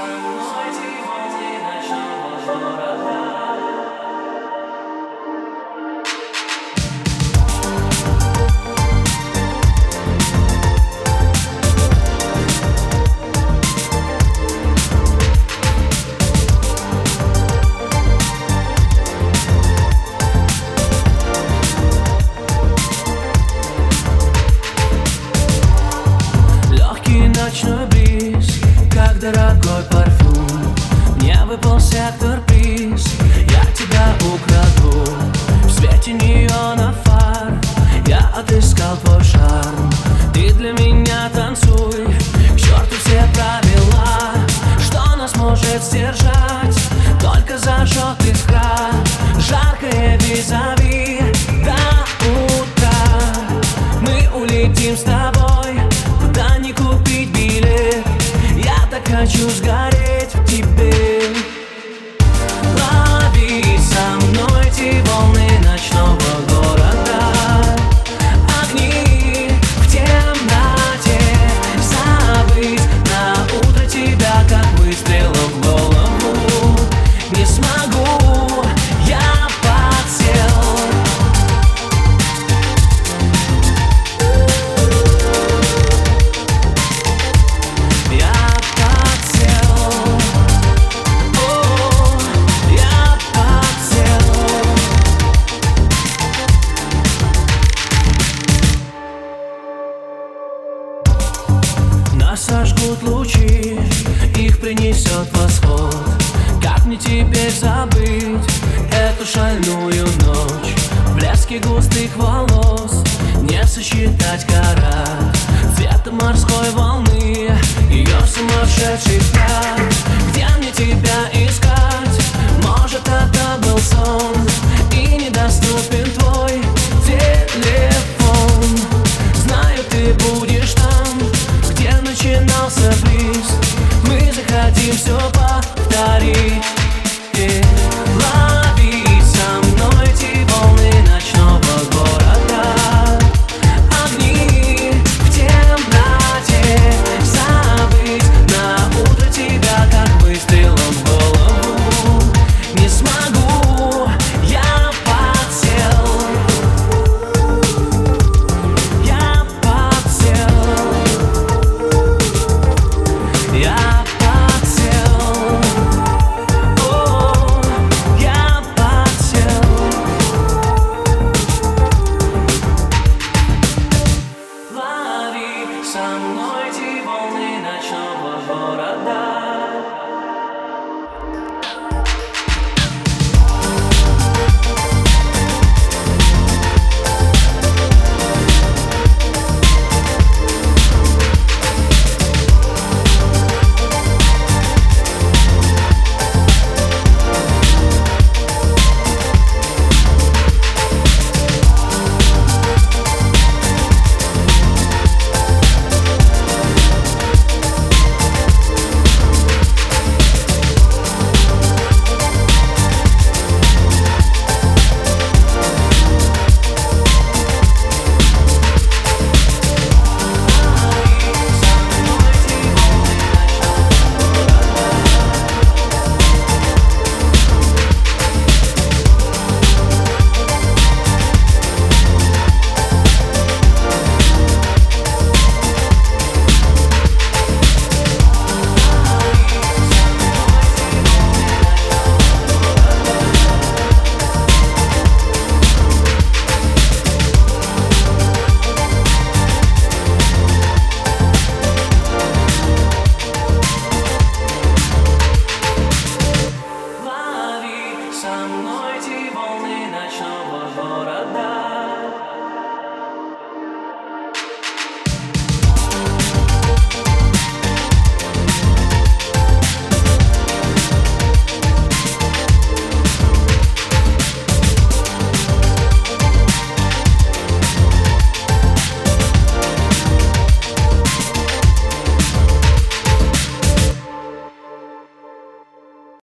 我的寂寞，寂寞的沙。Может сдержать Только зажжет искра Жаркое визави Нас сожгут лучи, их принесет восход. Как мне теперь забыть эту шальную ночь? Блески густых волос, не сосчитать кора Цвета морской волны, ее сумасшедший взгляд Где мне тебя искать? Может это был сон И недоступен твой